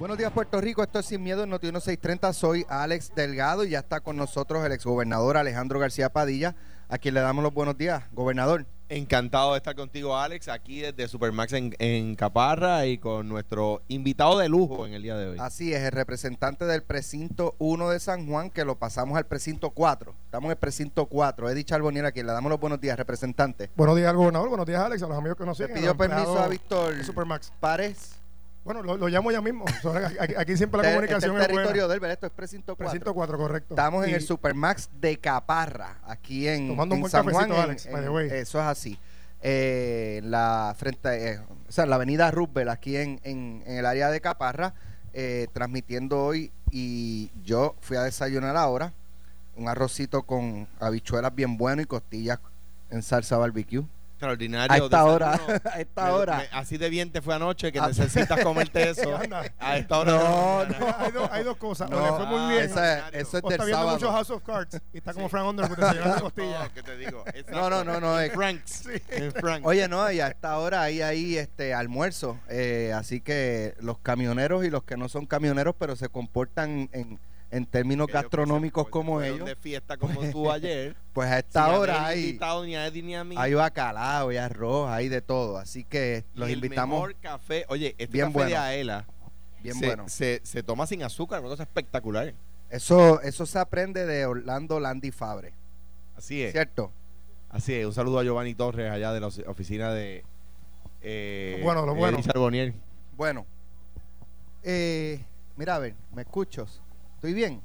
Buenos días, Puerto Rico. Esto es Sin Miedo en Noti 1630. Soy Alex Delgado y ya está con nosotros el exgobernador Alejandro García Padilla, a quien le damos los buenos días. Gobernador. Encantado de estar contigo, Alex, aquí desde Supermax en, en Caparra y con nuestro invitado de lujo en el día de hoy. Así es, el representante del precinto 1 de San Juan, que lo pasamos al precinto 4. Estamos en el precinto 4. Eddie Charbonier, a quien le damos los buenos días, representante. Buenos días al gobernador, buenos días Alex, a los amigos que nos Le siguen. pidió permiso a Víctor Supermax. Párez. Bueno, lo, lo llamo ya mismo. Aquí, aquí siempre la Este- comunicación este es territorio de él, ¿verdad? Esto es precinto 4. Precinto 4, correcto. Estamos en el Supermax de Caparra, aquí en, Tomando un en buen San Juan. en- Alex, en- eso es así. Eh, la frente, eh, o sea, la avenida Roosevelt, aquí en, en- en el área de Caparra, eh, transmitiendo hoy. Y yo fui a desayunar ahora un arrocito con habichuelas bien bueno y costillas en salsa barbecue. Extraordinario. A esta hora, desayuno. a esta Me- hora. me- así de bien te fue anoche que Ah. necesitas comerte eso. A esta hora. No, hay, dos, hay dos cosas. No, o le fue muy bien. esa- eso es o del está viendo mucho sábado. House of Cards y está como Frank Underwood costillas. ¿qué te digo? No, no, no, no, es- Frank's. En Frank's. Oye, no, y a esta hora hay ahí este almuerzo. eh, así que los camioneros y los que no son camioneros, pero se comportan en, en términos Ellos gastronómicos se como ellos, de fiesta como tú ayer. pues a esta hora hay, invitado ni a Eddie ni a mí. hay bacalao y arroz, hay de todo. Así que Y los el invitamos. mejor café. Oye, este Bien café bueno. de Aela Bien se, bueno. se, se toma sin azúcar, una cosa espectacular. Eso, eso se aprende de Orlando Landy Fabre, Así es. ¿cierto? Así es. Un saludo a Giovanni Torres allá de la ofi- oficina de. Eh, Lo bueno, lo bueno. Bueno, eh, mira, a ver, ¿me escuchas? ¿Estoy bien?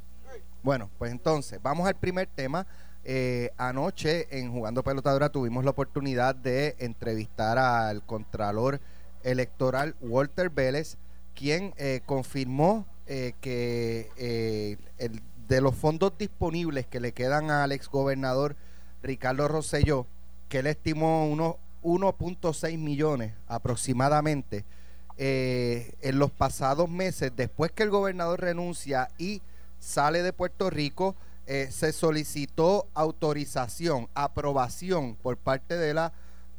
Bueno, pues entonces, vamos al primer tema. Eh, anoche en Jugando Pelotadora tuvimos la oportunidad de entrevistar al Contralor Electoral Walter Vélez, quien eh, confirmó eh, que de los fondos disponibles que le quedan al exgobernador Ricardo Rosselló, que él estimó unos 1.6 millones aproximadamente, eh, en los pasados meses, después que el gobernador renuncia y sale de Puerto Rico, eh, se solicitó autorización, aprobación por parte de la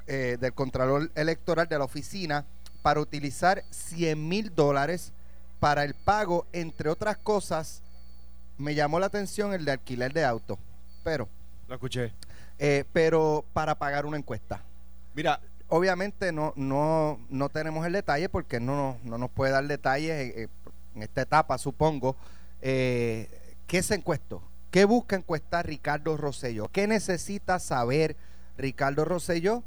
eh, del Contralor Electoral de la oficina para utilizar 100 mil dólares para el pago, entre otras cosas, me llamó la atención el de alquiler de auto, pero, Lo escuché. eh, pero para pagar una encuesta Mira, obviamente no, no, no tenemos el detalle porque no, no nos puede dar detalles eh, eh, en esta etapa, supongo. Eh, ¿Qué se encuestó? ¿Qué busca encuestar Ricardo Rosselló? ¿Qué necesita saber Ricardo Rosselló?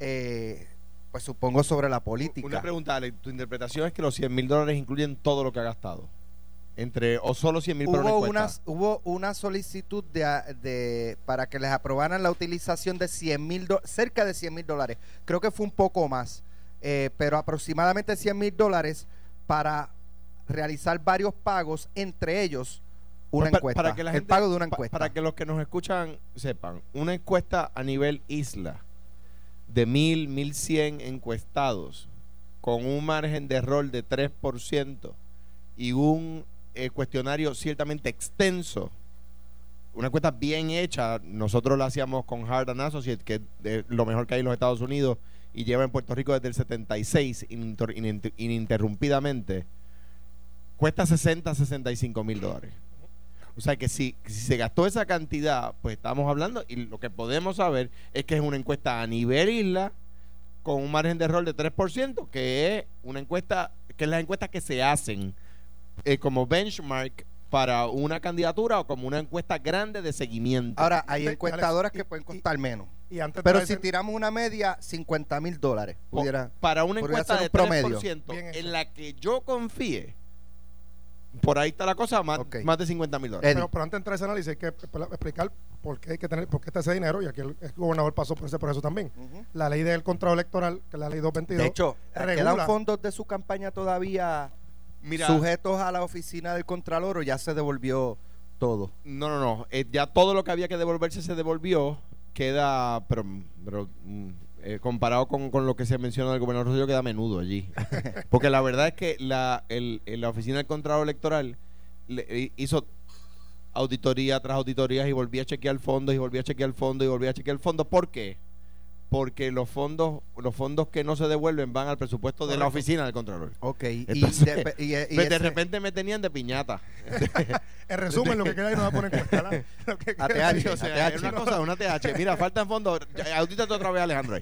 Eh, pues supongo sobre la una política. pregunta, Ale. Tu interpretación es que los 100 mil dólares incluyen todo lo que ha gastado. Entre, o solo 100 mil Hubo una, hubo una solicitud de, de- para que les aprobaran la utilización de 100 mil, cerca de 100 mil dólares. Creo que fue un poco más, eh, pero aproximadamente 100 mil dólares para realizar varios pagos, entre ellos una Pues, encuesta. Para que la el pago de una encuesta. Para que los que nos escuchan sepan, una encuesta a nivel isla de mil, mil cien encuestados con un margen de error de 3% y un eh, cuestionario ciertamente extenso, una encuesta bien hecha, nosotros la hacíamos con Hard and Associates, que es lo mejor que hay en los Estados Unidos y lleva en Puerto Rico desde el 76 ininter- ininter- ininterrumpidamente, cuesta 60, 65 mil dólares. O sea que si, si se gastó esa cantidad, pues estamos hablando y lo que podemos saber es que es una encuesta a nivel isla con un margen de error de 3%, que es una encuesta, que es la encuesta que se hacen eh, como benchmark para una candidatura o como una encuesta grande de seguimiento. Ahora, hay encuestadoras Alex, que y- pueden y- costar menos. Y antes Pero de si tiramos una media, 50 mil dólares. Pudiera, para una encuesta de un promedio. 3% Bien hecho. en la que yo confíe, por ahí está la cosa, más, más de 50 mil dólares. Pero, pero antes de entrar a ese análisis hay que explicar por qué hay que tener, por qué está ese dinero y aquí el, el gobernador pasó por ese proceso también. La ley del contrato electoral, que es la ley 222, De hecho, regula- ¿quedan fondos de su campaña todavía Mira, sujetos a la oficina del Contralor o ya se devolvió todo? No, no, no. Eh, ya todo lo que había que devolverse se devolvió. Queda, pero, pero, mm, eh, comparado con, con lo que se menciona del gobernador Rosselló, queda a menudo allí. Porque la verdad es que la, el, el- la oficina del Contralor Electoral le- hizo auditoría tras auditorías y volvía a chequear fondos y volvía a chequear fondos y volvía a chequear fondos. ¿Por qué? Porque los fondos los fondos que no se devuelven van al presupuesto de la oficina del Contralor. Ok. Y, Entonces, de, y- y Pues de ese- repente me tenían de piñata. En resumen, lo que queda ahí no va a poner en cuenta. ¿la? Lo que queda ATH, ahí- o sea, ATH. es una cosa, una TH. Mira, faltan fondos. Audítate otra vez, Alejandro.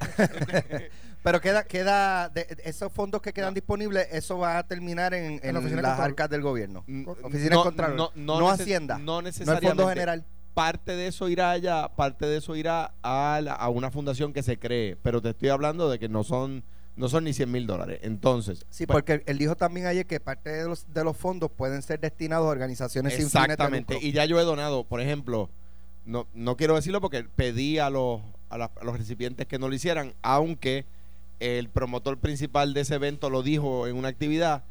Pero queda, queda de, de esos fondos que quedan disponibles, eso va a terminar en, en la oficina de las control. arcas del gobierno. Mm, Oficina de Contralor. No, neces- Hacienda. No No el necesariamente. Fondo General. Parte de eso irá allá, parte de eso irá a, la- a una fundación que se cree. Pero te estoy hablando de que no son no son ni 100 mil dólares. Entonces, Sí, pues, porque él dijo también ayer que parte de los, de los fondos pueden ser destinados a organizaciones sin fines de Exactamente. Y ya yo he donado, por ejemplo, no, no quiero decirlo porque pedí a los, a, la- a los recipientes que no lo hicieran, aunque el promotor principal de ese evento lo dijo en una actividad.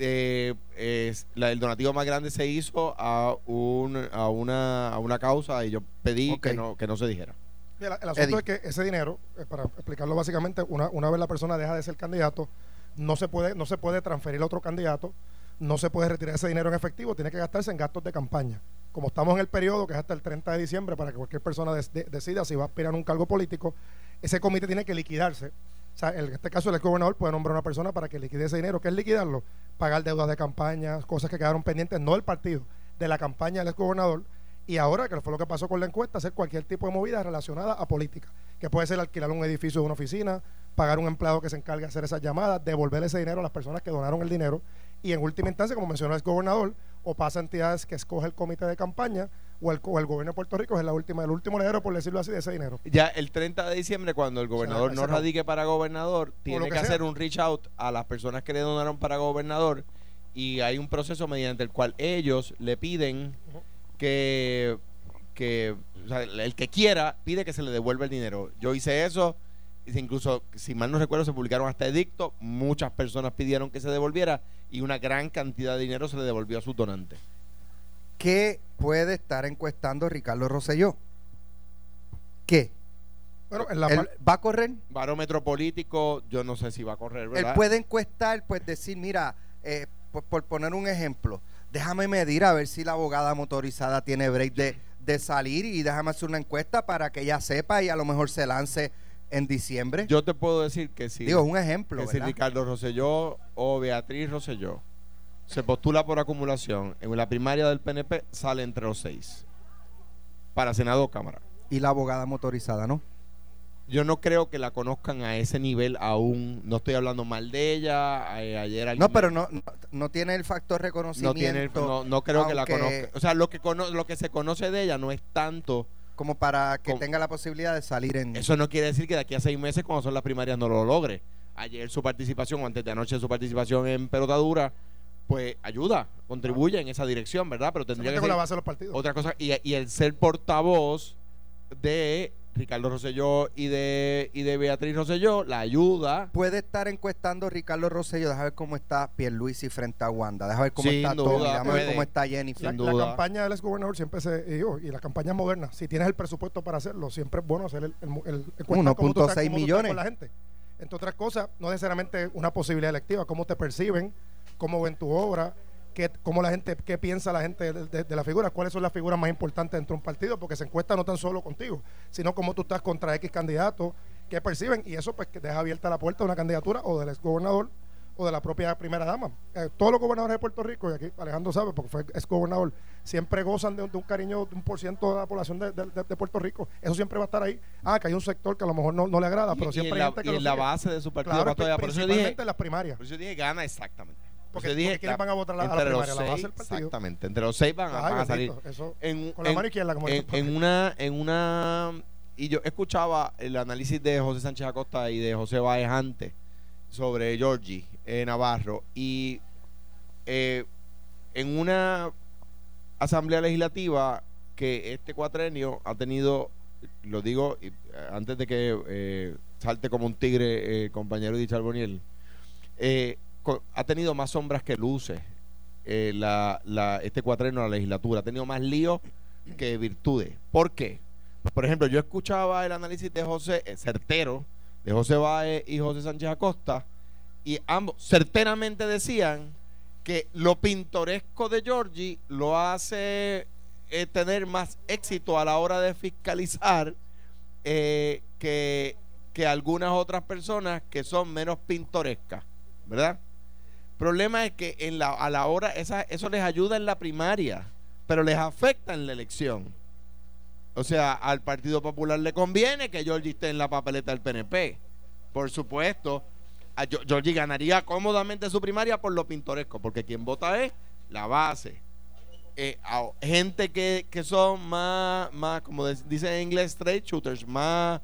Eh, es- la- el donativo más grande se hizo a, un, a, una, a una causa y yo pedí que, no, que no se dijera. Mira, el asunto Eddie. es que ese dinero, eh, para explicarlo básicamente, una, una vez la persona deja de ser candidato, no se puede, no se puede transferir a otro candidato, no se puede retirar ese dinero en efectivo, tiene que gastarse en gastos de campaña. Como estamos en el periodo que es hasta el 30 de diciembre para que cualquier persona de- decida si va a aspirar a un cargo político, ese comité tiene que liquidarse. Sea, en este caso el gobernador puede nombrar a una persona para que liquide ese dinero. ¿Qué es liquidarlo? Pagar deudas de campaña, cosas que quedaron pendientes, no del partido, de la campaña del gobernador. Y ahora, que fue lo que pasó con la encuesta, hacer cualquier tipo de movida relacionada a política, que puede ser alquilar un edificio de una oficina, pagar un empleado que se encargue de hacer esas llamadas, devolver ese dinero a las personas que donaron el dinero y en última instancia, como mencionó el gobernador, o pasa a entidades que escoge el comité de campaña o el, o el gobierno de Puerto Rico es la última, el último heredero, por decirlo así, de ese dinero. Ya el 30 de diciembre, cuando el gobernador se no radique para gobernador, tiene que, hacer un reach out a las personas que le donaron para gobernador y hay un proceso mediante el cual ellos le piden que, que o sea, el que quiera pide que se le devuelva el dinero. Yo hice eso, y incluso, si mal no recuerdo, se publicaron hasta edicto, muchas personas pidieron que se devolviera y una gran cantidad de dinero se le devolvió a sus donantes. ¿Qué puede estar encuestando Ricardo Rosselló? ¿Qué? Bueno, en la ¿Él par- va a correr? Barómetro político, yo no sé si va a correr, Él ¿verdad? puede encuestar, pues decir, mira, eh, por, por poner un ejemplo, déjame medir a ver si la abogada motorizada tiene break de, de salir y déjame hacer una encuesta para que ella sepa y a lo mejor se lance en diciembre. Yo te puedo decir que si, Digo, es un ejemplo, que si ¿verdad? Ricardo Rosselló o Beatriz Rosselló se postula por acumulación en la primaria del PNP, sale entre los seis. Para Senado o Cámara. Y la abogada motorizada, ¿no? Yo no creo que la conozcan a ese nivel aún. No estoy hablando mal de ella. ayer alguien No, pero no, no, no tiene el factor no reconocimiento tiene el- no, no creo que la conozca. O sea, lo que cono- lo que se conoce de ella no es tanto. como para que Como- tenga la posibilidad de salir en... Eso no quiere decir que de aquí a seis meses, cuando son las primarias, no lo logre. Ayer su participación, o antes de anoche su participación en pelotadura, pues ayuda, contribuye en esa dirección, ¿verdad? Pero tendría que con la ser base de los partidos. otra cosa. Y, y el ser portavoz de Ricardo Rosselló y de, y de Beatriz Rosselló, la ayuda. Puede estar encuestando Ricardo Rosselló, deja ver cómo está Pierluisi frente a Wanda, deja ver cómo Sin está duda, Tommy, déjame ver cómo está Jennifer. La, sin la campaña del exgobernador siempre se y la campaña moderna, si tienes el presupuesto para hacerlo, siempre es bueno hacer el, el, el, el cuenta cómo tú 1.6 estás- cómo tú estás millones. con la gente. Entre otras cosas, no necesariamente una posibilidad electiva, cómo te perciben, cómo ven tu obra, qué, cómo la gente, qué piensa la gente de, de, de la figura, cuáles son las figuras más importantes dentro de un partido, porque se encuesta no tan solo contigo, sino cómo tú estás contra X candidato, qué perciben, y eso pues que deja abierta la puerta a una candidatura o del exgobernador o de la propia primera dama. Eh, todos los gobernadores de Puerto Rico, y aquí Alejandro sabe, porque fue ex gobernador, siempre gozan de, de un cariño de un por ciento de la población de, de- de- de Puerto Rico. Eso siempre va a estar ahí. Ah, que hay un sector que a lo mejor no, no le agrada, pero y, y siempre en hay la, gente que y lo en la sigue. base de su partido Claro, va todavía. Por eso dije, las primarias. por eso yo dije gana exactamente. Por Porque- dije, porque ¿quiénes la- van a votar a la- a la entre los primaria? La base seis, del partido. Exactamente, entre los seis van, a- Ay, van a salir. eso, En, con la en- mano izquierda, como en, en una en una y yo escuchaba el análisis de José Sánchez Acosta y de José Báez antes sobre Georgie eh, Navarro y eh, en una asamblea legislativa que este cuatrenio ha tenido lo digo eh, antes de que eh, salte como un tigre compañero de Charboniel eh, ha tenido más sombras que luces eh, este cuatrenio de la legislatura. Ha tenido más líos que virtudes. ¿Por qué? Por ejemplo, yo escuchaba el análisis de José, eh, certero, de José Báez y José Sánchez Acosta, y ambos certeramente decían que lo pintoresco de Georgie lo hace eh, tener más éxito a la hora de fiscalizar eh, que, que algunas otras personas que son menos pintorescas, ¿verdad? Problema es que en la, a la hora, eso les ayuda en la primaria, pero les afecta en la elección. O sea, al Partido Popular le conviene que Georgie esté en la papeleta del PNP. Por supuesto, a Georgie ganaría cómodamente su primaria por lo pintoresco, porque quien vota es la base. Eh, gente que, que, son más, más, como dicen en inglés, straight shooters, más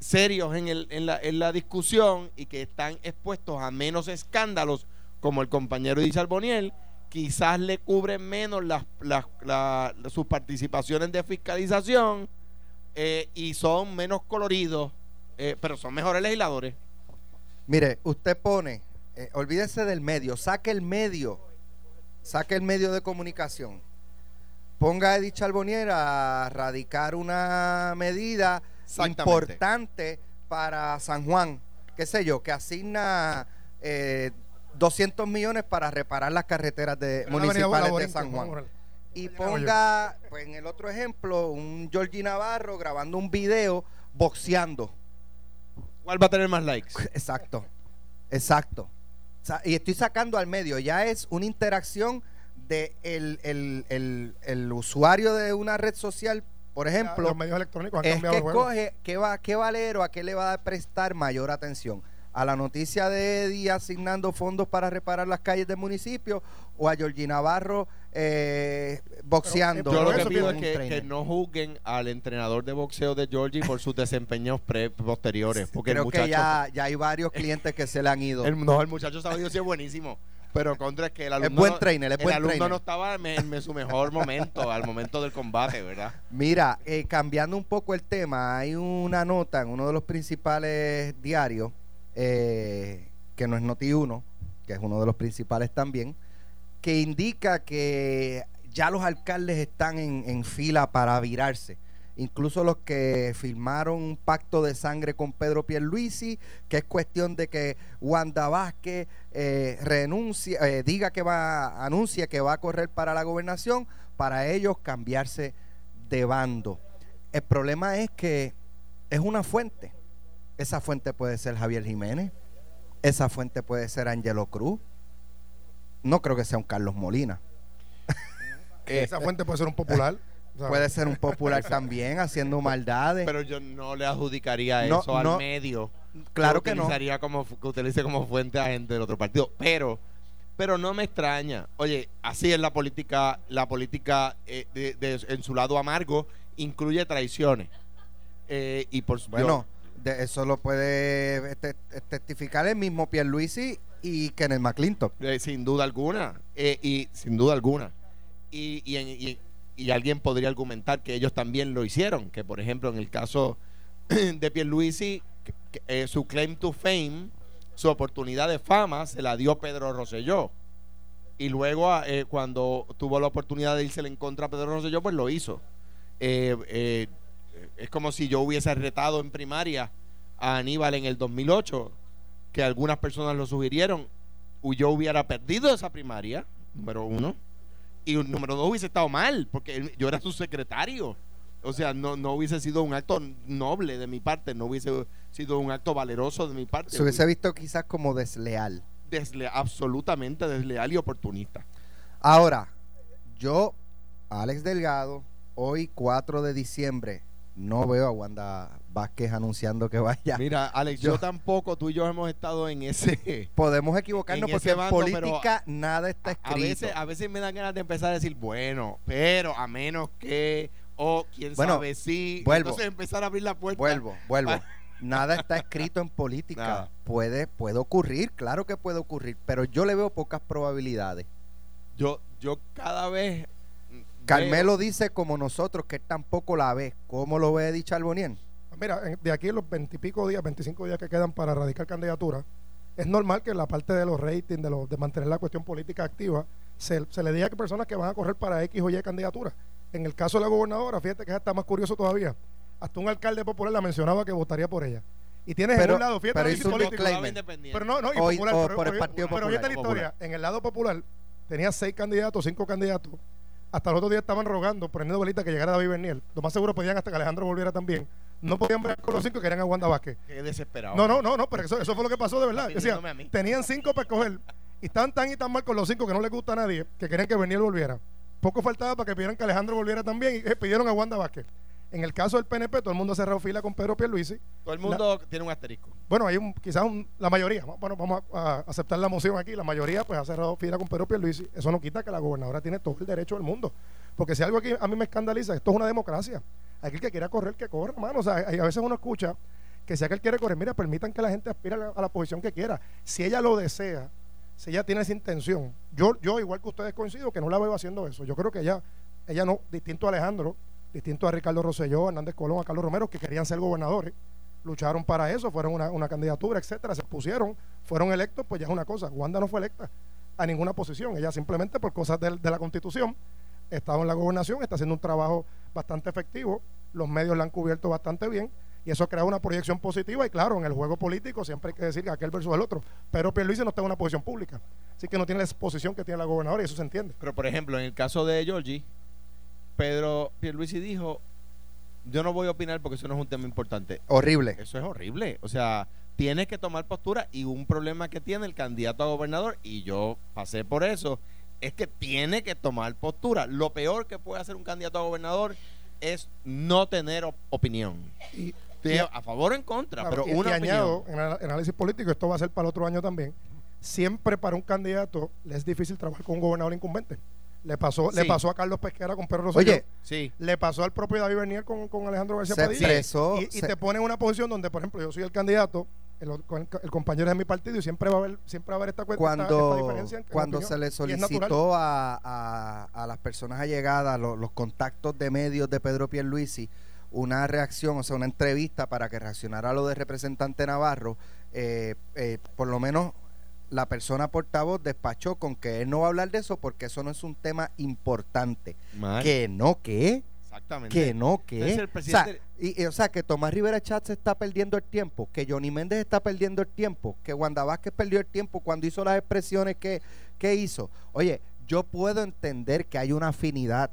serios en, el, en, la, en la discusión y que están expuestos a menos escándalos como el compañero Di Boniel, quizás le cubren menos las, sus participaciones de fiscalización eh, y son menos coloridos, eh, pero son mejores legisladores. Mire, usted pone, eh, olvídese del medio, saque el medio, saque el medio de comunicación. Ponga a Edith Charbonnier a radicar una medida importante para San Juan, qué sé yo, que asigna 200 millones para reparar las carreteras de, municipales de San Juan. Y ponga, pues en el otro ejemplo, un Georgie Navarro grabando un video boxeando. ¿Cuál va a tener más likes? Exacto, exacto. y estoy sacando al medio, ya es una interacción de el, usuario de una red social, por ejemplo, los medios electrónicos han es que escoge qué, va, qué valero, a qué le va a prestar mayor atención a la noticia de Eddie asignando fondos para reparar las calles del municipio o a Georgina Navarro eh, boxeando. yo lo que pido es que, no juzguen al entrenador de boxeo de Georgie por sus desempeños posteriores. Porque Creo que ya, ya hay varios clientes que se le han ido. El, no, el muchacho sabido sí es buenísimo. Pero contra es que el alumno, buen trainer, el alumno no estaba en, su mejor momento, al momento del combate, ¿verdad? Mira, eh, cambiando un poco el tema, hay una nota en uno de los principales diarios eh, que no es Noti1, que es uno de los principales también, que indica que ya los alcaldes están en, fila para virarse. Incluso los que firmaron un pacto de sangre con Pedro Pierluisi, que es cuestión de que Wanda Vázquez eh, renuncie, eh, diga que va, anuncia que va a correr para la gobernación, para ellos cambiarse de bando. El problema es que es una fuente esa fuente puede ser Javier Jiménez. Esa fuente puede ser Angelo Cruz. No creo que sea un Carlos Molina. Esa fuente puede ser un popular. puede ser un popular también haciendo maldades. Pero yo no le adjudicaría eso al medio. Claro que, no. Como, que utilice como fuente a gente del otro partido. Pero, pero no me extraña. Oye, así es la política. La política eh, en su lado amargo incluye traiciones. Eh, y por bueno de eso lo puede este, testificar el mismo Pierluisi y Kenneth McClintock. Eh, sin duda alguna. Eh, y sin duda alguna. Y, alguien podría argumentar que ellos también lo hicieron. Que por ejemplo en el caso de Pierluisi, eh, su claim to fame, su oportunidad de fama, se la dio Pedro Rosselló. Y luego cuando tuvo la oportunidad de irse en contra a Pedro Rosselló, pues lo hizo. Es como si yo hubiese retado en primaria a Aníbal en el 2008, que algunas personas lo sugirieron, y yo hubiera perdido esa primaria, número uno, y número dos hubiese estado mal, porque yo era su secretario. O sea, no, no hubiese sido un acto noble de mi parte, no hubiese sido un acto valeroso de mi parte. Se hubiese visto quizás como desleal. Desleal, absolutamente desleal y oportunista. Ahora, yo, Alex Delgado, hoy 4 de diciembre, no veo a Wanda Vázquez anunciando que vaya. Mira, Alex, yo, tampoco, tú y yo hemos estado en ese. Podemos equivocarnos porque en política nada está escrito. A veces, a veces me dan ganas de empezar a decir, bueno, pero a menos que, o quién sabe si. Vuelvo. Entonces empezar a abrir la puerta. Vuelvo, vuelvo. nada está escrito en política. Puede, puede ocurrir, claro que puede ocurrir, pero yo le veo pocas probabilidades. Yo, yo cada vez Carmelo dice como nosotros que él tampoco la ve. ¿Cómo lo ve Edith Charbonnier? Mira, de aquí en los veintipico días, 25 días que quedan para radicar candidatura, es normal que la parte de los ratings, de, de mantener la cuestión política activa, se, le diga que personas que van a correr para X o Y candidatura. En el caso de la gobernadora, fíjate que está más curioso todavía. Hasta un alcalde popular la mencionaba que votaría por ella. Y tienes en un lado, fíjate, pero, político, pero no, no, y popular, por el Partido Popular. Pero fíjate la historia, en el lado popular tenía seis candidatos, cinco candidatos hasta los otros días estaban rogando, prendiendo velita que llegara David Bernier. Lo más seguro podían hasta que Alejandro volviera también no podían ver con los cinco y querían a Wanda Vázquez. Qué desesperado. No, no, no, no, pero eso, eso fue lo que pasó de verdad. Decía, tenían cinco para escoger y estaban tan y tan mal con los cinco que no les gusta a nadie que querían que Bernier volviera. Poco faltaba para que pidieran que Alejandro volviera también y eh, pidieron a Wanda Vázquez. En el caso del PNP, todo el mundo ha cerrado fila con Pedro Pierluisi. Todo el mundo tiene un asterisco. Bueno, hay un, quizás un- la mayoría, bueno, vamos a, a aceptar la moción aquí, la mayoría pues ha cerrado fila con Pedro Pierluisi. Eso no quita que la gobernadora tiene todo el derecho del mundo. Porque si algo aquí a mí me escandaliza, esto es una democracia. Aquel que quiera correr, que corra, hermano. O sea, hay- a veces uno escucha que si aquel quiere correr, mira, permitan que la gente aspire a la, a la posición que quiera. Si ella lo desea, si ella tiene esa intención, yo, yo igual que ustedes coincido que no la veo haciendo eso. Yo creo que ella, ella no, distinto a Alejandro, distinto a Ricardo Rosselló, Hernández Colón, a Carlos Romero, que querían ser gobernadores, lucharon para eso, fueron una, candidatura, etcétera, se pusieron, fueron electos, pues ya es una cosa. Wanda no fue electa a ninguna posición, ella simplemente por cosas de, la constitución estaba en la gobernación, está haciendo un trabajo bastante efectivo, los medios la han cubierto bastante bien y eso crea una proyección positiva y claro, en el juego político siempre hay que decir que aquel versus el otro, pero Pierluisi no está en una posición pública, así que no tiene la exposición que tiene la gobernadora y eso se entiende. Pero, por ejemplo, en el caso de Georgie, Pedro Pierluisi dijo, yo no voy a opinar porque eso no es un tema importante. Horrible. Eso es horrible. O sea, tienes que tomar postura y un problema que tiene el candidato a gobernador, y yo pasé por eso, es que tiene que tomar postura. Lo peor que puede hacer un candidato a gobernador es no tener op- opinión. Y, a favor o en contra, Claro, pero y- una y opinión. añado, en análisis político, esto va a ser para el otro año también. Siempre para un candidato le es difícil trabajar con un gobernador incumbente. Le pasó, le pasó a Carlos Pesquera con Pedro Rosselló. Oye, Sí. le pasó al propio David Bernier con, con Alejandro García se Padilla. expresó. y, y se- te pone en una posición donde, por ejemplo, yo soy el candidato, el, el- el compañero de mi partido y siempre va a haber, siempre va a haber esta, esta, cuando, diferencia en- en cuando se le solicitó a, a- a las personas allegadas, lo- los contactos de medios de Pedro Pierluisi, una reacción, o sea, una entrevista para que reaccionara a lo de representante Navarro, eh, eh, por lo menos la persona portavoz despachó con que él no va a hablar de eso porque eso no es un tema importante. Mal. Que no, ¿qué? Exactamente. Que no, el O sea, presidente- y, y, o sea, que Tomás Rivera Chatz está perdiendo el tiempo, que Johnny Méndez está perdiendo el tiempo, que Wanda Vázquez perdió el tiempo cuando hizo las expresiones que, que hizo. Oye, yo puedo entender que hay una afinidad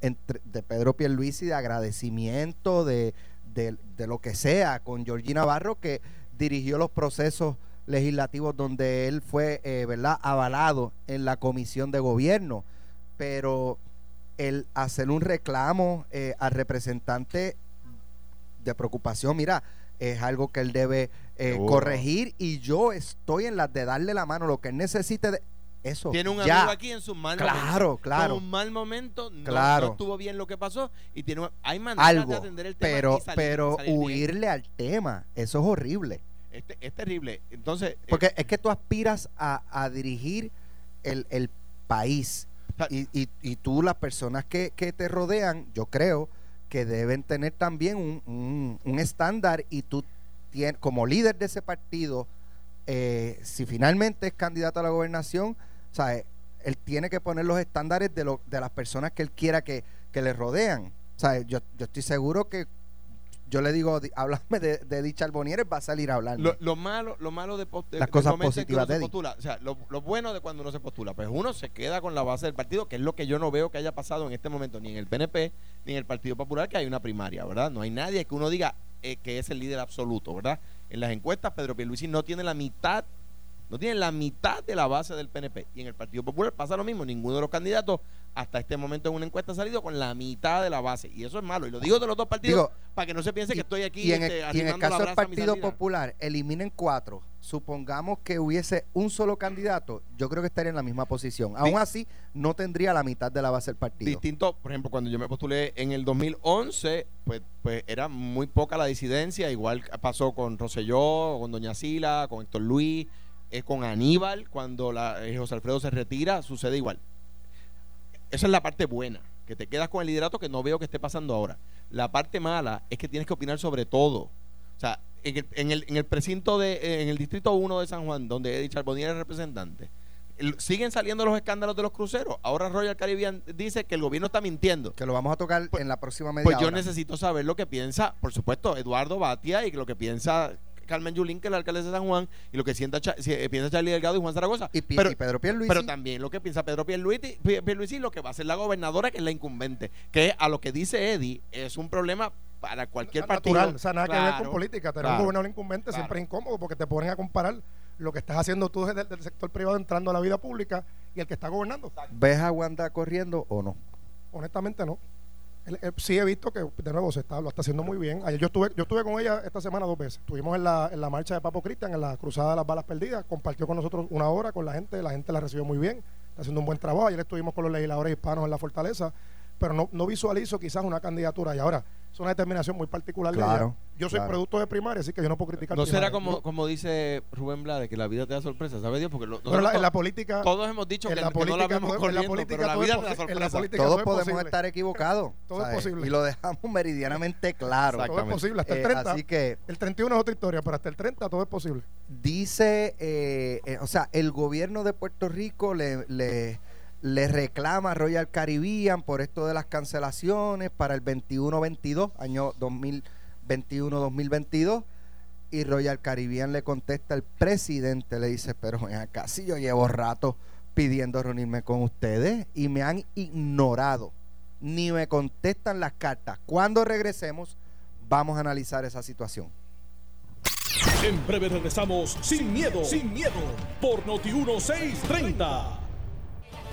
entre, de Pedro Pierluisi de agradecimiento, de, de, de lo que sea, con Georgina Navarro, que dirigió los procesos legislativos donde él fue, eh, ¿verdad?, avalado en la comisión de gobierno. Pero el hacer un reclamo eh, al representante de preocupación, mira, es algo que él debe eh, corregir y yo estoy en las de darle la mano, lo que él necesite de eso. Tiene un ya. amigo aquí en su mal Claro, claro. Con un mal momento, no, Claro. no estuvo bien lo que pasó y tiene hay maneras de atender el tema pero y salir- pero salir bien. huirle al tema, eso es horrible. Es terrible. Entonces, eh, Porque es que tú aspiras a, a dirigir el, el país sea, y, y, y tú, las personas que, que te rodean, yo creo que deben tener también un, un- un estándar y tú tienes, como líder de ese partido, eh, si finalmente es candidato a la gobernación, ¿sabes? él tiene que poner los estándares de, lo, de las personas que él quiera que, que le rodean. ¿Sabes? Yo, yo estoy seguro que yo le digo, di- háblame de, de Dicha Albonieres, va a salir a hablar. lo, lo malo, lo malo de, post- Las cosas positivas de Eddie. postula, o sea, lo, lo bueno de cuando uno se postula, pues uno se queda con la base del partido, que es lo que yo no veo que haya pasado en este momento ni en el PNP ni en el Partido Popular, que hay una primaria, ¿verdad? No hay nadie que uno diga eh, que es el líder absoluto, ¿verdad? En las encuestas, Pedro Pierluisi no tiene la mitad, no tiene la mitad de la base del PNP. Y en el Partido Popular pasa lo mismo, ninguno de los candidatos hasta este momento en una encuesta ha salido con la mitad de la base. Y eso es malo. Y lo digo de los dos partidos Digo, para que no se piense que estoy aquí y en, este, el, y en el arrimando la caso del Partido. Popular, eliminen cuatro. Supongamos que hubiese un solo candidato, yo creo que estaría en la misma posición. Aún así, no tendría la mitad de la base del partido. Distinto, por ejemplo, cuando yo me postulé en el 2011, pues, pues era muy poca la disidencia, igual pasó con Rosselló, con Doña Sila, con Héctor Luis, eh, con Aníbal, cuando la, eh, José Alfredo se retira, sucede igual. Esa es la parte buena, que te quedas con el liderato que no veo que esté pasando ahora. La parte mala es que tienes que opinar sobre todo. O sea, en el, en el, en el precinto de, eh, en el distrito 1 de San Juan, donde Eddie Charbonnier es representante, siguen saliendo los escándalos de los cruceros. Ahora Royal Caribbean dice que el gobierno está mintiendo. Que lo vamos a tocar Pues- en la próxima media Pues yo hora. necesito saber lo que piensa, por supuesto, Eduardo Batia y lo que piensa Carmen Yulín, que es la alcaldesa de San Juan, y lo que sienta Cha- si- eh, piensa Charlie Delgado y Juan Zaragoza. y, Pi- pero, y Pedro Pierluisi. pero también lo que piensa Pedro Pierluisi, Pi- Pierluisi, lo que va a hacer la gobernadora, que es la incumbente, que a lo que dice Eddie es un problema para cualquier partido. natural, o sea, nada que ver con política. Tener claro, un gobernador incumbente claro. siempre es incómodo porque te ponen a comparar lo que estás haciendo tú desde el del sector privado entrando a la vida pública y el que está gobernando. ¿Ves a Wanda corriendo o no? Honestamente no. Sí he visto que de nuevo se está, lo está haciendo muy bien. Ayer yo estuve, yo estuve con ella esta semana dos veces. Estuvimos en la, en la marcha de Papo Cristian, en la cruzada de las balas perdidas. Compartió con nosotros una hora con la gente, la gente la recibió muy bien. Está haciendo un buen trabajo. Ayer estuvimos con los legisladores hispanos en la fortaleza, pero no, no visualizo quizás una candidatura. Y ahora, es una determinación muy particular de Claro, ella. Yo soy claro. producto de primaria, así que yo no puedo criticar No será como, Yo- como dice Rubén Blades, que la vida te da sorpresa, ¿sabe Dios? Porque lo- Pero en la, en la política, todos hemos dicho que, la que no la política vemos todo- en la corriendo, política pero la es vida te da posi- en la sorpresa. política- Todos todo es podemos posible. estar equivocados. Todo es ¿sabes? posible. Y lo dejamos meridianamente claro. todo es posible. Hasta el Eh, 30. así que El 31 es otra historia, pero hasta el 30 todo es posible. dice, eh, eh, o sea, el gobierno de Puerto Rico le, le, le reclama a Royal Caribbean por esto de las cancelaciones para el 21-22, año 2021-2022. Y Royal Caribbean le contesta al presidente, le dice, pero ven acá, si yo llevo rato pidiendo reunirme con ustedes y me han ignorado, ni me contestan las cartas. Cuando regresemos, vamos a analizar esa situación. En breve regresamos sin miedo, sin miedo, por Noti 1630.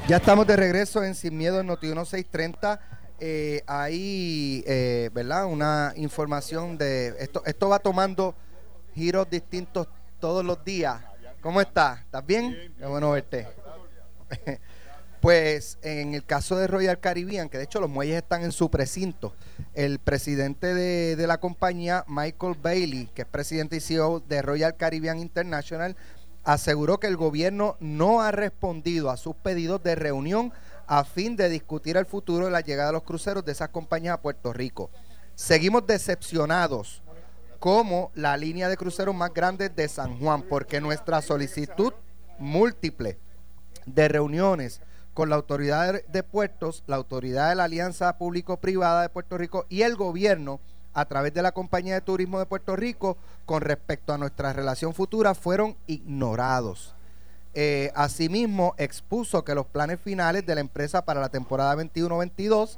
Ya estamos de regreso en Sin Miedo en Noti 1630. Eh, hay, eh, ¿verdad? Una información de esto. Esto va tomando giros distintos todos los días. ¿Cómo estás? ¿Estás bien? Qué bueno verte. Pues en el caso de Royal Caribbean, que de hecho los muelles están en su precinto, el presidente de, de la compañía, Michael Bailey, que es presidente y CEO de Royal Caribbean International, aseguró que el gobierno no ha respondido a sus pedidos de reunión a fin de discutir el futuro de la llegada de los cruceros de esas compañías a Puerto Rico. Seguimos decepcionados como la línea de cruceros más grande de San Juan, porque nuestra solicitud múltiple de reuniones con la autoridad de- puertos, la autoridad de la Alianza Público-Privada de Puerto Rico y el gobierno a través de la Compañía de Turismo de Puerto Rico con respecto a nuestra relación futura fueron ignorados. Eh, asimismo, expuso que los planes finales de la empresa para la temporada 21-22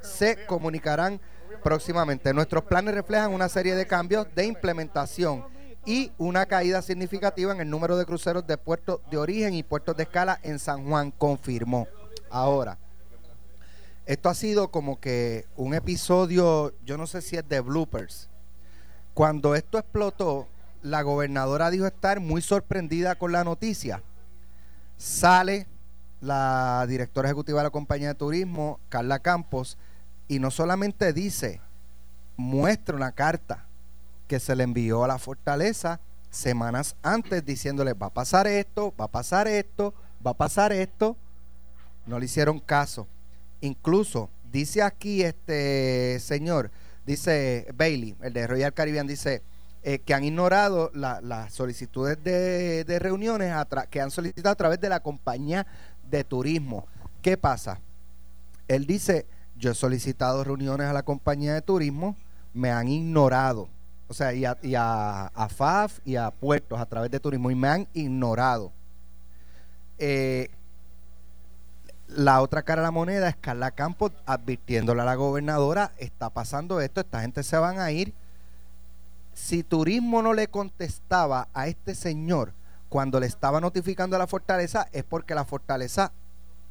se comunicarán próximamente. Nuestros planes reflejan una serie de cambios de implementación y una caída significativa en el número de cruceros de puertos de origen y puertos de escala en San Juan, confirmó. Ahora, esto ha sido como que un episodio, yo no sé si es de bloopers. Cuando esto explotó, la gobernadora dijo estar muy sorprendida con la noticia. Sale la directora ejecutiva de la compañía de turismo, Carla Campos, y no solamente dice, muestra una carta que se le envió a la fortaleza semanas antes diciéndole va a pasar esto, va a pasar esto, va a pasar esto. No le hicieron caso. Incluso dice aquí este señor, dice Bailey, el de Royal Caribbean, dice eh, que han ignorado la- las solicitudes de, reuniones que han solicitado a través de la compañía de turismo. ¿Qué pasa? Él dice, yo he solicitado reuniones a la compañía de turismo, me han ignorado. O sea, y a, y a FAF y a puertos a través de turismo y me han ignorado. Eh, la otra cara de la moneda es Carla Campos advirtiéndole a la gobernadora, está pasando esto, esta gente se van a ir. Si turismo no le contestaba a este señor cuando le estaba notificando a la fortaleza, es porque la fortaleza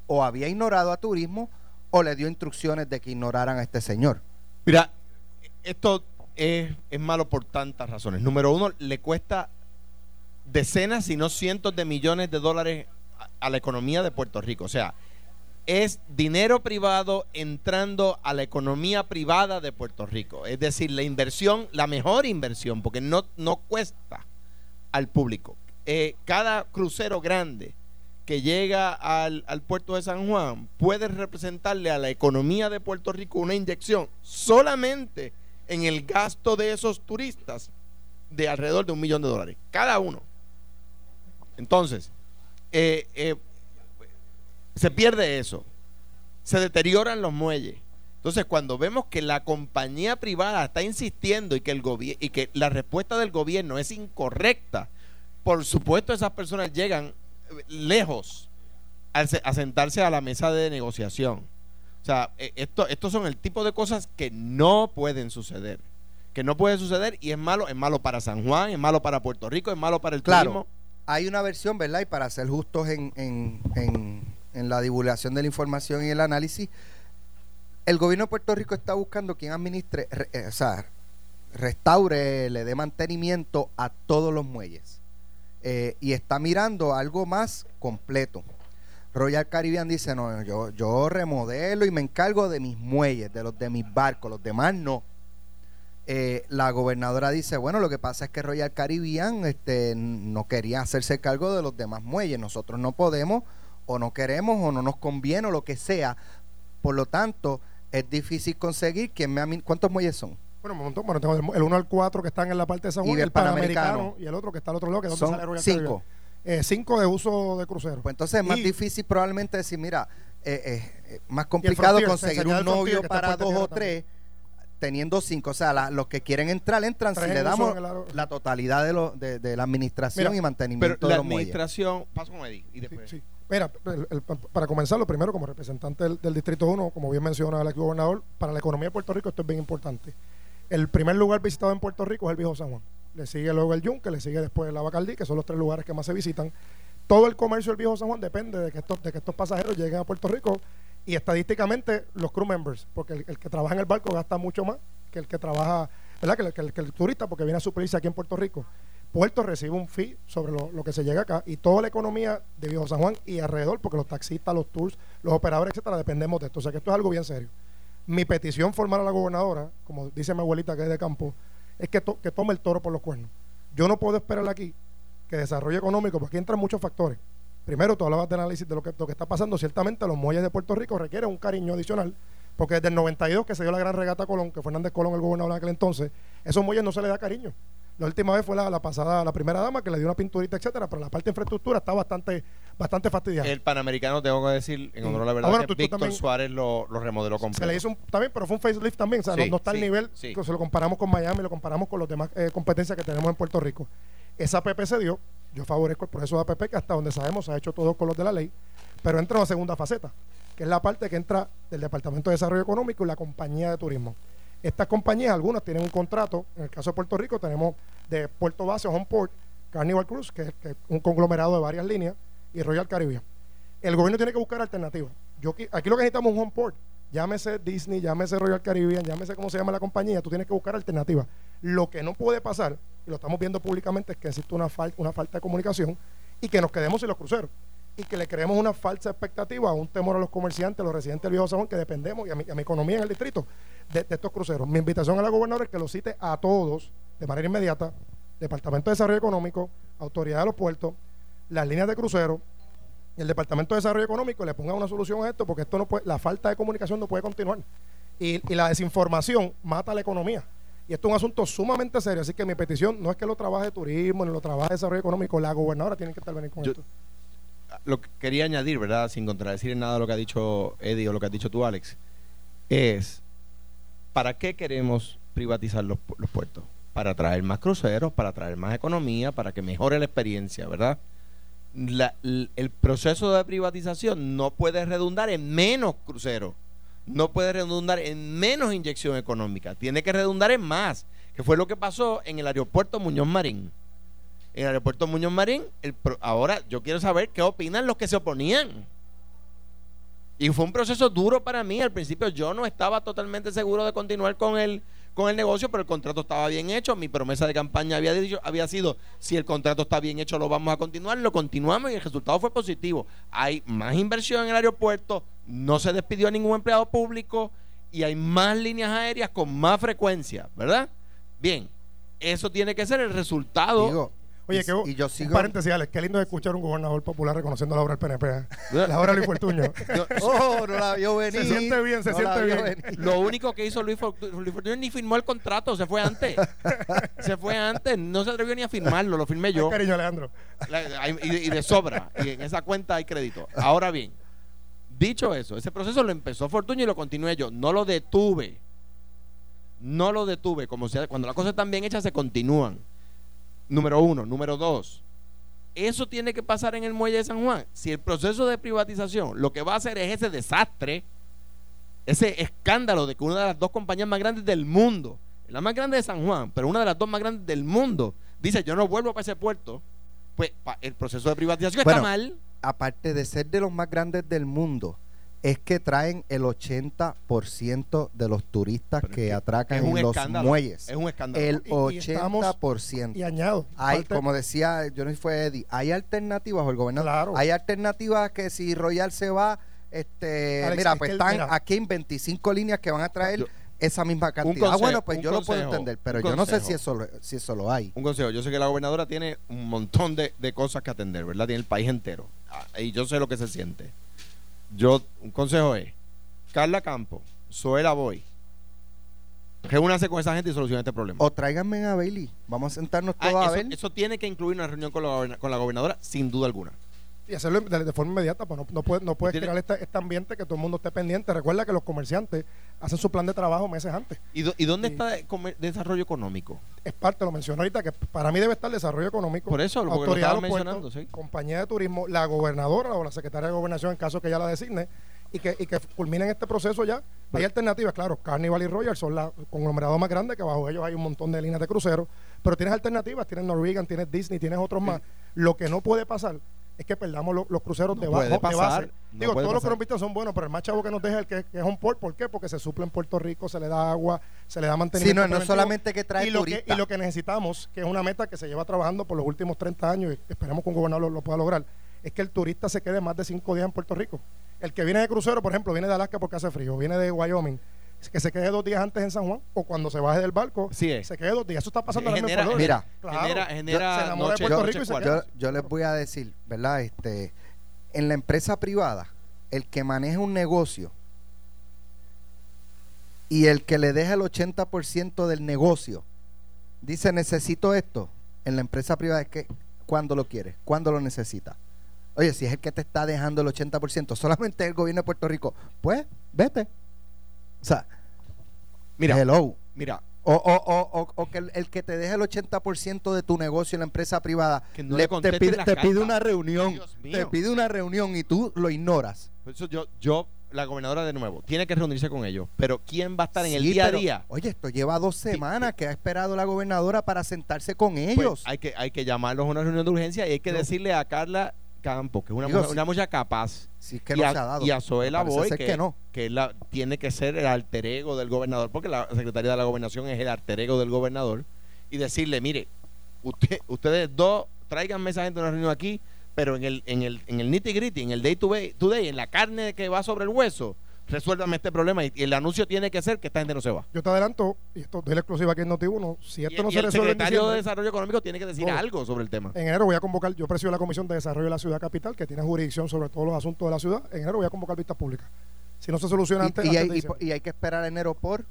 o había ignorado a turismo o le dio instrucciones de que ignoraran a este señor. Mira, esto es, malo por tantas razones. Número uno, le cuesta decenas, si no cientos de millones de dólares a, a la economía de Puerto Rico. O sea, es dinero privado entrando a la economía privada de Puerto Rico. Es decir, la inversión, la mejor inversión, porque no, no cuesta al público. Eh, cada crucero grande que llega al, al puerto de San Juan puede representarle a la economía de Puerto Rico una inyección solamente en el gasto de esos turistas de alrededor de un millón de dólares, cada uno. Entonces, eh, eh, se pierde eso, se deterioran los muelles. Entonces, cuando vemos que la compañía privada está insistiendo y que, el y que la respuesta del gobierno es incorrecta, por supuesto esas personas llegan eh, lejos a sentarse a la mesa de negociación. O sea, eh, esto, estos son el tipo de cosas que no pueden suceder. Que no pueden suceder y es malo, es malo para San Juan, es malo para Puerto Rico, es malo para el Claro. turismo. Hay una versión, ¿verdad? Y para ser justos en, en- en- en la divulgación de la información y el análisis, el gobierno de Puerto Rico está buscando quien administre, re- eh, o sea, restaure, le dé mantenimiento a todos los muelles. Eh, y está mirando algo más completo. Royal Caribbean dice, no, yo, yo remodelo y me encargo de mis muelles, de los de mis barcos, los demás no. Eh, la gobernadora dice, bueno, lo que pasa es que Royal Caribbean este, no quería hacerse cargo de los demás muelles, nosotros no podemos o no queremos o no nos conviene o lo que sea, por lo tanto es difícil conseguir quien me ¿cuántos muelles son? Bueno, un montón. Bueno, tengo el, el 1 al 4 que están en la parte de San Y Juan, el el Panamericano, Panamericano. y el otro que está al otro lado, que es donde Son sale cinco. Eh, cinco de uso de crucero. Pues entonces es más Y- difícil probablemente decir, mira, eh, eh, eh, más complicado Frontier, conseguir un novio para dos o tres teniendo cinco. O sea, la- los que quieren entrar, entran Tres si en le damos la totalidad de, lo, de, de la administración Mira, y Pero mantenimiento la de los muelles. administración, paso con Eddie y Sí, después. sí. Mira, el- el- para comenzar, lo primero, como representante del, Distrito 1, como bien menciona el ex gobernador, para la economía de Puerto Rico esto es bien importante. El primer lugar visitado en Puerto Rico es el Viejo San Juan. Le sigue luego el Yunque, le sigue después la Bacardí, que son los tres lugares que más se visitan. Todo el comercio del Viejo San Juan depende de que estos, de que estos pasajeros lleguen a Puerto Rico y estadísticamente los crew members, porque el, el que trabaja en el barco gasta mucho más que el que trabaja, ¿verdad? Que el, que el- que el turista, porque viene a suplirse aquí en Puerto Rico. Puerto recibe un fee sobre lo, que se llega acá y toda la economía de Viejo San Juan y alrededor, porque los taxistas, los tours, los operadores, etcétera, dependemos de esto. O sea que esto es algo bien serio. Mi petición formal a la gobernadora, como dice mi abuelita que es de campo, es que, to- que tome el toro por los cuernos. Yo no puedo esperar aquí que desarrollo económico, porque aquí entran muchos factores. Primero, tú hablabas de análisis de lo que, lo que está pasando. Ciertamente, los muelles de Puerto Rico requieren un cariño adicional, porque desde el 92 que se dio la gran regata Colón, que Fernández Colón, el gobernador en aquel entonces, esos muelles no se le da cariño. La última vez fue la, la pasada, la primera dama, que le dio una pinturita, etcétera, pero la parte de infraestructura está bastante, bastante fastidiada. El Panamericano, tengo que decir, en honor a la Ah, verdad, bueno, que tú- tú Víctor también- Suárez lo, lo remodeló completo. Se le hizo un, también, pero fue un facelift también. O sea, no- está al sí, nivel, sí. que se lo comparamos con Miami, lo comparamos con las demás eh, competencias que tenemos en Puerto Rico. Esa APP se dio, yo favorezco el proceso de APP, que hasta donde sabemos se ha hecho todo con los de la ley, pero entra una segunda faceta, que es la parte que entra del Departamento de Desarrollo Económico y la compañía de turismo. Estas compañías, algunas tienen un contrato, en el caso de Puerto Rico tenemos de Puerto Base, Homeport, Carnival Cruise, que es, un conglomerado de varias líneas, y Royal Caribbean. El gobierno tiene que buscar alternativas. Aquí lo que necesitamos es un Homeport. Llámese Disney, llámese Royal Caribbean, llámese cómo se llama la compañía, tú tienes que buscar alternativas. Lo que no puede pasar, y lo estamos viendo públicamente, es que existe una, fal- una falta de comunicación y que nos quedemos sin los cruceros y que le creemos una falsa expectativa, un temor a los comerciantes, a los residentes del Viejo San Juan, que dependemos, y a mi, a mi economía en el distrito, de, de estos cruceros. Mi invitación a la gobernadora es que lo cite a todos de manera inmediata, Departamento de Desarrollo Económico, Autoridad de los Puertos, las líneas de crucero, y el Departamento de Desarrollo Económico le ponga una solución a esto, porque esto no puede, la falta de comunicación no puede continuar. Y, y la desinformación mata la economía. Y esto es un asunto sumamente serio. Así que mi petición no es que lo trabaje turismo, ni lo trabaje desarrollo económico, la gobernadora tiene que intervenir con Yo- esto. Lo que quería añadir, ¿verdad? Sin contradecir nada lo que ha dicho Eddie o lo que has dicho tú, Alex, es ¿para qué queremos privatizar los, pu- los puertos? Para traer más cruceros, para traer más economía, para que mejore la experiencia, ¿verdad? El proceso de privatización no puede redundar en menos cruceros, no puede redundar en menos inyección económica, tiene que redundar en más, que fue lo que pasó en el aeropuerto Muñoz Marín en el aeropuerto Muñoz Marín. Ahora yo quiero saber qué opinan los que se oponían. Y fue un proceso duro para mí. Al principio yo no estaba totalmente seguro de continuar con el, con el negocio, pero el contrato estaba bien hecho. Mi promesa de campaña había, dicho, había sido, si el contrato está bien hecho, lo vamos a continuar. Lo continuamos y el resultado fue positivo. Hay más inversión en el aeropuerto, no se despidió a ningún empleado público y hay más líneas aéreas con más frecuencia, ¿verdad? Bien, eso tiene que ser el resultado. Oye, y, que y yo sigo. paréntesis, Alex, qué lindo es escuchar un gobernador popular reconociendo la obra del PNP. ¿eh? La obra de Luis Fortuño. Oh, no la vio venir. Se siente bien, se No siente bien. venir. Lo único que hizo Luis Fortuño, Luis Fortuño ni firmó el contrato, se fue antes. Se fue antes, no se atrevió ni a firmarlo, lo firmé yo. Ay, cariño, Alejandro. La- y de sobra. Y en esa cuenta hay crédito. Ahora bien, dicho eso, ese proceso lo empezó Fortuño y lo continué yo. No lo detuve. No lo detuve. Como sea, cuando las cosas están bien hechas, se continúan. Número uno. Número dos. Eso tiene que pasar en el muelle de San Juan. Si el proceso de privatización lo que va a hacer es ese desastre, ese escándalo de que una de las dos compañías más grandes del mundo, la más grande de San Juan, pero una de las dos más grandes del mundo, dice yo no vuelvo para ese puerto, pues el proceso de privatización Bueno, está mal. aparte de ser de los más grandes del mundo, es que traen el 80% de los turistas Pero que, que atracan en los escándalo, muelles. Es un escándalo. El Y- y estamos- 80%. Y añado, hay, parte- como decía, yo no sé si fue Eddie, hay alternativas, o el gobernador, Claro. hay alternativas que si Royal se va, este, Alex, mira, es pues el- están mira. aquí en 25 líneas que van a traer Yo- esa misma cantidad. ah, bueno, pues yo lo puedo entender, pero yo no sé si eso, lo- si eso lo hay. Un consejo, yo sé que la gobernadora tiene un montón de, de cosas que atender, ¿verdad? Tiene el país entero. Ah, Y yo sé lo que se siente. Yo, un consejo es, Carla Campo, Zoela Boy, reúnanse con esa gente y solucionen este problema. O tráiganme a Bailey, vamos a sentarnos Ah, todos a eso, ver. eso tiene que incluir una reunión con la, con la gobernadora, sin duda alguna. Y hacerlo de, de forma inmediata, pues no, no puedes, no puedes crear este, este ambiente que todo el mundo esté pendiente. Recuerda que los comerciantes hacen su plan de trabajo meses antes. ¿Y, do- y dónde está el comer- desarrollo económico? Es parte, lo menciono ahorita, que para mí debe estar el desarrollo económico. Por eso, lo autoridad puertos, mencionando, sí. compañía de turismo, la gobernadora o la secretaria de gobernación, en caso que ella la designe, y que, y que culminen este proceso ya. Hay alternativas, claro, Carnival y Royal son los conglomerados más grandes, que bajo ellos hay un montón de líneas de crucero, pero tienes alternativas, tienes Norwegian, tienes Disney, tienes otros más. Lo que no puede pasar es que perdamos lo- los cruceros No de, pasar, base. no Digo, todos los cronistas son buenos, pero el más chavo que nos deja es el que, que es un port. ¿Por qué? Porque se suple en Puerto Rico, se le da agua, se le da mantenimiento. Sí, no, no solamente que trae y lo que, y lo que necesitamos, que es una meta que se lleva trabajando por los últimos 30 años, y esperemos que un gobernador lo, lo pueda lograr, es que el turista se quede más de 5 días en Puerto Rico. El que viene de crucero, por ejemplo, viene de Alaska porque hace frío, viene de Wyoming, que se quede dos días antes en San Juan, o cuando se baje del barco, Sí es. se quede dos días. Eso está pasando en Genera-. Mira, Claro. genera, se genera enamora de noche, Puerto noche Rico y se. Yo, yo les voy a decir, ¿verdad? Este, en la empresa privada, el que maneja un negocio y el que le deja el 80% del negocio dice necesito esto, en la empresa privada es que cuando lo quiere, cuando lo necesita. Oye, si es el que te está dejando el 80%, solamente el gobierno de Puerto Rico, pues vete. O sea, Mira, hello. mira, O, o, o, o, que el, el que te deje el 80% de tu negocio en la empresa privada no le- le te, pide, te pide una reunión, te pide una reunión y tú lo ignoras. por eso yo, yo, la gobernadora de nuevo, tiene que reunirse con ellos. Pero ¿quién va a estar en el día pero, a día? Oye, esto lleva dos semanas que ha esperado la gobernadora para sentarse con Pues, ellos. hay que hay que llamarlos a una reunión de urgencia y hay que No. decirle a Carla Campo, que es una, Digo, mujer, una muchacha capaz, si es que y, no a, se ha dado. y a Zoela Boy, que, que no. que es la, tiene que ser el alter ego del gobernador, porque la secretaria de la gobernación es el alter ego del gobernador, y decirle, mire, usted, ustedes dos, tráiganme esa gente a una reunión aquí, pero en el, en el, en el nitty gritty, en el day to day, to day, en la carne que va sobre el hueso, resuélvame este problema. Y, y el anuncio tiene que ser que esta gente no se va. Yo te adelanto, y esto doy la exclusiva aquí en Noti1, si Y, esto no y se el resuelve en secretario de Desarrollo Económico tiene que decir algo sobre el tema. En enero voy a convocar, yo presido la Comisión de Desarrollo de la Ciudad Capital, que tiene jurisdicción sobre todos los asuntos de la ciudad. En enero voy a convocar vistas públicas. Si no se soluciona antes, Y, antes hay, de y, diciembre. y hay que esperar a enero por.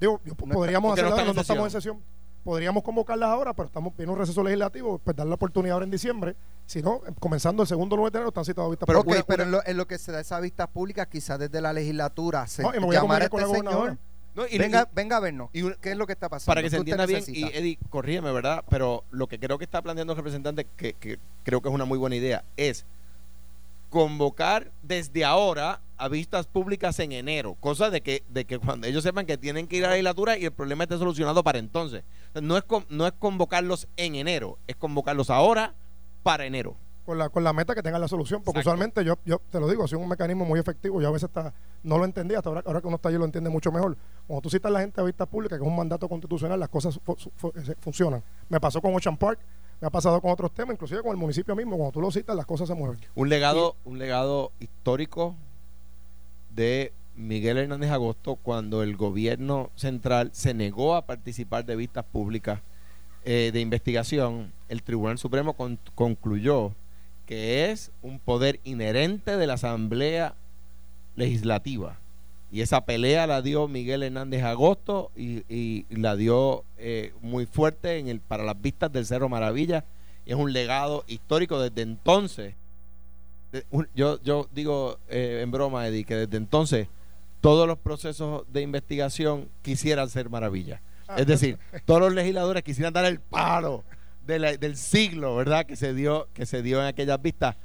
Digo, yo- podríamos no hacerlo, no, en estamos en sesión. Podríamos convocarlas ahora, pero estamos viene un receso legislativo, pues dar la oportunidad ahora en diciembre. Si no, comenzando el segundo lunes de enero, están citados vistas Pero, públicas. ok, pero en lo, en lo que se da esa vista pública, quizás desde la legislatura, se, No, y me voy a llamar a este con la gobernadora. señor. No, y- venga, venga a vernos. y ¿Qué es lo que está pasando? para que se ¿Qué usted entienda bien, necesita? y Eddie, corrígeme, ¿verdad? Pero lo que creo que está planteando el representante, que, que creo que es una muy buena idea, es convocar desde ahora a vistas públicas en enero, cosa de que, de que cuando ellos sepan que tienen que ir a la legislatura y el problema esté solucionado para entonces. No es, con- no es convocarlos en enero, es convocarlos ahora para enero. con la, con la meta que tengan la solución. Porque Exacto. usualmente yo, yo te lo digo, ha sido un mecanismo muy efectivo. Yo a veces está, no lo entendía, hasta ahora, ahora que uno está allí lo entiende mucho mejor. Cuando tú citas a la gente a vista pública, que es un mandato constitucional, las cosas fu- fu- se- funcionan. Me pasó con Ocean Park, me ha pasado con otros temas, inclusive con el municipio mismo. Cuando tú lo citas, las cosas se mueven. Un legado, un legado histórico de Miguel Hernández Agosto cuando el gobierno central se negó a participar de vistas públicas eh, de investigación. El Tribunal Supremo con- concluyó que es un poder inherente de la Asamblea Legislativa. Y esa pelea la dio Miguel Hernández Agosto y, y la dio eh, muy fuerte en el, para las vistas del Cerro Maravilla. Es un legado histórico desde entonces. Un- yo, yo digo eh, en broma, Eddie, que desde entonces todos los procesos de investigación quisieran ser maravilla. Ah, Es decir, todos los legisladores quisieran dar el palo de la- del siglo, ¿verdad? Que se dio, que se dio en aquellas vistas.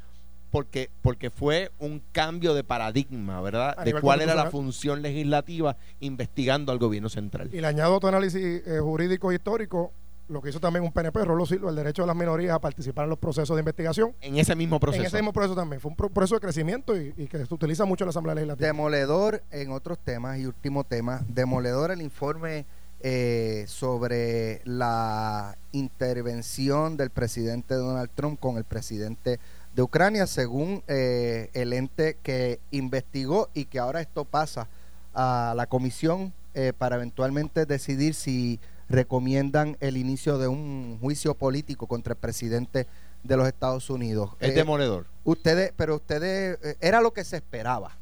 porque, porque fue un cambio de paradigma, ¿verdad? A De cuál era la función legislativa investigando al gobierno central. Y le añado otro análisis eh, jurídico e histórico, lo que hizo también un PNP, Rolo Silva, el derecho de las minorías a participar en los procesos de investigación. En ese mismo proceso. En ese mismo proceso también. Fue un pro- proceso de crecimiento y, y que se utiliza mucho en la Asamblea Legislativa. Demoledor en otros temas y último tema, demoledor el informe eh, sobre la intervención del presidente Donald Trump con el presidente de Ucrania, según eh, el ente que investigó y que ahora esto pasa a la comisión eh, para eventualmente decidir si recomiendan el inicio de un juicio político contra el presidente de los Estados Unidos. Es Eh, demoledor. Ustedes, pero ustedes, eh, era lo que se esperaba.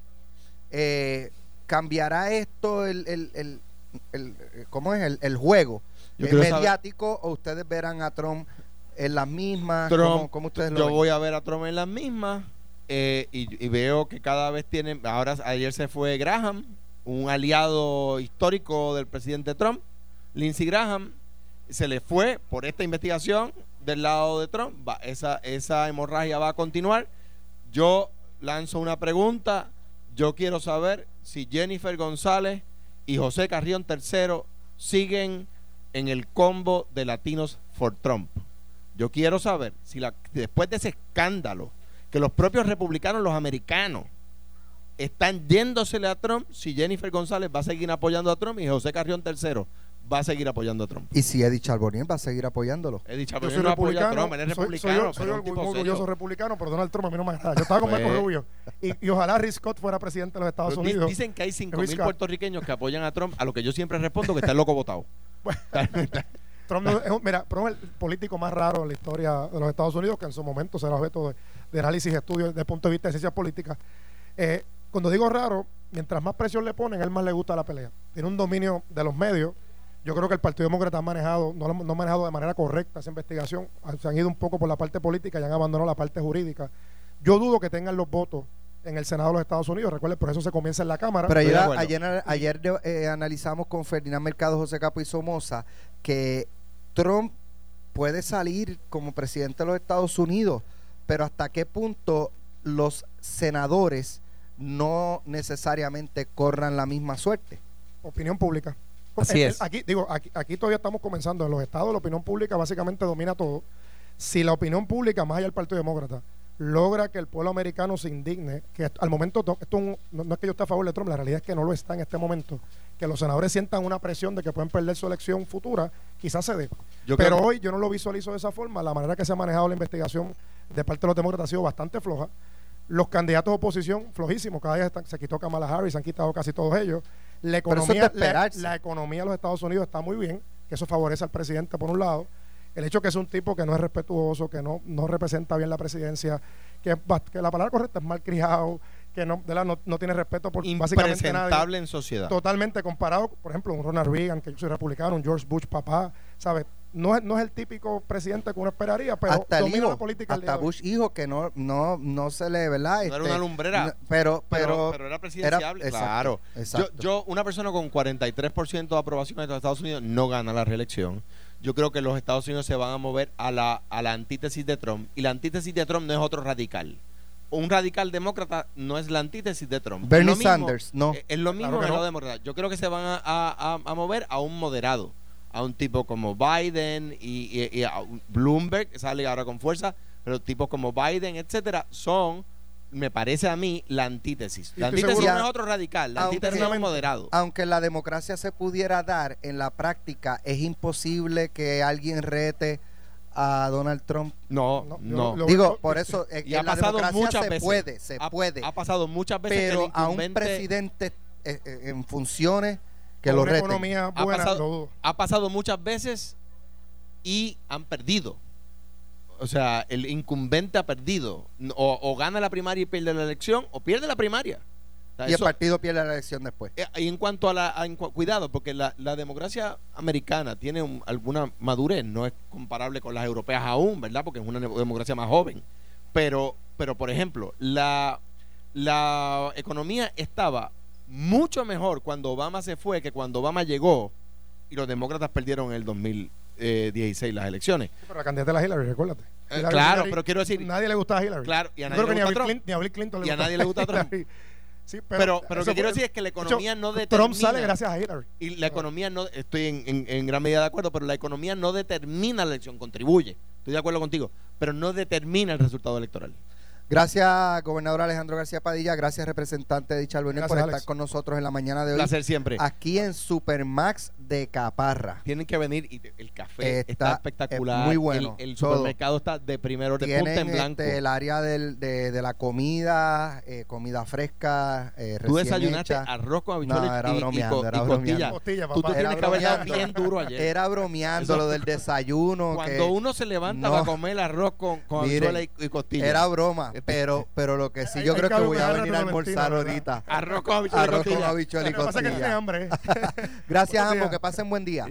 Eh, ¿Cambiará esto el, el, el, el- eh, ¿cómo es? El, el juego saber- mediático o ustedes verán a Trump en las mismas? Trump, ¿Cómo, cómo ustedes lo yo ven? voy a ver a Trump en las mismas eh, y, y veo que cada vez tienen, ahora ayer se fue Graham, un aliado histórico del presidente Trump, Lindsey Graham, se le fue por esta investigación del lado de Trump, esa, esa hemorragia va a continuar. Yo lanzo una pregunta, yo quiero saber si Jennifer González y José Carrión III siguen en el combo de Latinos for Trump. Yo quiero saber si después de ese escándalo, que los propios republicanos, los americanos, están yéndosele a Trump, si Jennifer González va a seguir apoyando a Trump y José Carrión III va a seguir apoyando a Trump. Y si Eddie Charbonnier va a seguir apoyándolo. Soy él no apoya a republicano, Trump, él es soy- republicano. soy, soy muy orgulloso republicano, pero Donald Trump a mí no me agrada. Yo estaba con Pues- Marco Rubio. Y, y ojalá Rick Scott fuera presidente de los Estados Pero Unidos. Dicen que hay 5 Luis mil Scott. puertorriqueños que apoyan a Trump, a lo que yo siempre respondo que está el loco votado. Trump no- es un- mira, Trump es el político más raro en la historia de los Estados Unidos, que en su momento será objeto de, de análisis y estudio desde el punto de vista de ciencias políticas. Eh, cuando digo raro, mientras más presión le ponen, él más le gusta la pelea. Tiene un dominio de los medios. Yo creo que el Partido Demócrata ha manejado, no, lo- no ha manejado de manera correcta esa investigación. Ah, Se han ido un poco por la parte política y han abandonado la parte jurídica. Yo dudo que tengan los votos en el Senado de los Estados Unidos. Recuerden, por eso se comienza en la Cámara. Pero ayer eh, analizamos con Ferdinand Mercado, José Capo y Somoza que Trump puede salir como presidente de los Estados Unidos, pero hasta qué punto los senadores no necesariamente corran la misma suerte. opinión pública. Así El- el- es. Aquí, digo, aquí, aquí todavía estamos comenzando. En los estados la opinión pública básicamente domina todo. Si la opinión pública, más allá del Partido Demócrata, logra que el pueblo americano se indigne, que al momento, to- esto no, no es que yo esté a favor de Trump, la realidad es que no lo está en este momento, que los senadores sientan una presión de que pueden perder su elección futura, quizás se dé. Yo Pero creo- hoy yo no lo visualizo de esa forma. La manera que se ha manejado la investigación de parte de los demócratas ha sido bastante floja. Los candidatos de oposición, flojísimos. Cada día están- se quitó Kamala Harris, se han quitado casi todos ellos. La es de economía, la, economía de los Estados Unidos está muy bien, que eso favorece al presidente por un lado. El hecho que es un tipo que no es respetuoso, que no, no representa bien la presidencia, que, la palabra correcta es mal criado, que no, de la- no, no tiene respeto por básicamente nadie impresentable en sociedad. totalmente comparado, por ejemplo, un Ronald Reagan, que yo soy republicano, un George Bush papá, ¿sabes? No es, no es el típico presidente que uno esperaría, pero hasta el domina hijo, la política al hasta. Bush hijo que no no no se le, ¿verdad? No era una lumbrera. no- pero pero, pero, pero era presidenciable, exacto, claro. exacto. Yo, yo, una persona con 43% de aprobación en los Estados Unidos no gana la reelección. Yo creo que los Estados Unidos se van a mover a la, a la antítesis de Trump. Y la antítesis de Trump no es otro radical. Un radical demócrata no es la antítesis de Trump. Bernie mismo- Sanders, no. Es, es lo mismo Claro que el no. lado demócrata. Yo creo que se van a- a- a mover a un moderado. A un tipo como Biden y, y- y a Bloomberg, que sale ahora con fuerza. Pero tipos como Biden, etcétera, son, me parece a mí, la antítesis. La antítesis no es otro radical. La Aunque- antítesis es un moderado. aunque la democracia se pudiera dar en la práctica, es imposible que alguien rete a Donald Trump. No, No, no. yo Digo, por eso eh, y en ha la pasado democracia muchas se veces. puede, se ha, puede, ha pasado muchas veces que el pero a un presidente eh, eh, en funciones que lo economía ha pasado, ha pasado muchas veces y han perdido. O sea, el incumbente ha perdido. O, o gana la primaria y pierde la elección, o pierde la primaria. O sea, y el eso- partido pierde la elección después. eh, y en cuanto a la a- cuidado, porque la, la democracia americana tiene un- alguna madurez, no es comparable con las europeas aún, ¿verdad? Porque es una democracia más joven. Pero, pero por ejemplo, la, la economía estaba mucho mejor cuando Obama se fue que cuando Obama llegó y los demócratas perdieron en el 2016 las elecciones. Pero la candidata de la Hillary, recuérdate. Eh, Hillary- claro, Hillary- pero quiero decir, nadie le gusta a Hillary. claro, y a nadie le ni a, gusta Bill Trump. Clinton, ni a Bill Clinton le Y a nadie le gusta Trump. Hillary. Sí, Pero, pero lo que quiero decir es que la hecho, economía no determina. Trump sale gracias a Hillary. Y la economía no, estoy en, en- en gran medida de acuerdo, pero la economía no determina la elección, contribuye. Estoy de acuerdo contigo, pero no determina el resultado electoral. Gracias, gobernador Alejandro García Padilla. Gracias, representante de Charbonnier, por Gracias, estar Alex. con nosotros en la mañana de Un hoy. placer siempre. Aquí en Supermax de Caparra. Tienen que venir y te- el café Está- está, espectacular. es muy bueno, El, el todo. supermercado está de primer orden, punta Tienen en blanco. este, el área del- de, de la comida, eh, comida fresca, eh, Tú recién desayunaste hecha. arroz con No, habichuelas era y- y, bromeando, co- era y bromeando. costilla. Costilla, Tú te tienes que haber dado bromeando. bien duro ayer. Era bromeando Eso- lo del desayuno. Cuando que uno se levanta No. para comer arroz con, con habichuelas y, y costilla. Era broma, pero, pero lo que sí yo hay creo que que voy a venir a a almorzar ¿verdad? ahorita. arroz con habichuelas y Arroz con costilla. habichuelas y Lo que pasa es que tiene hambre. Gracias Buenos ambos, que pasen buen día.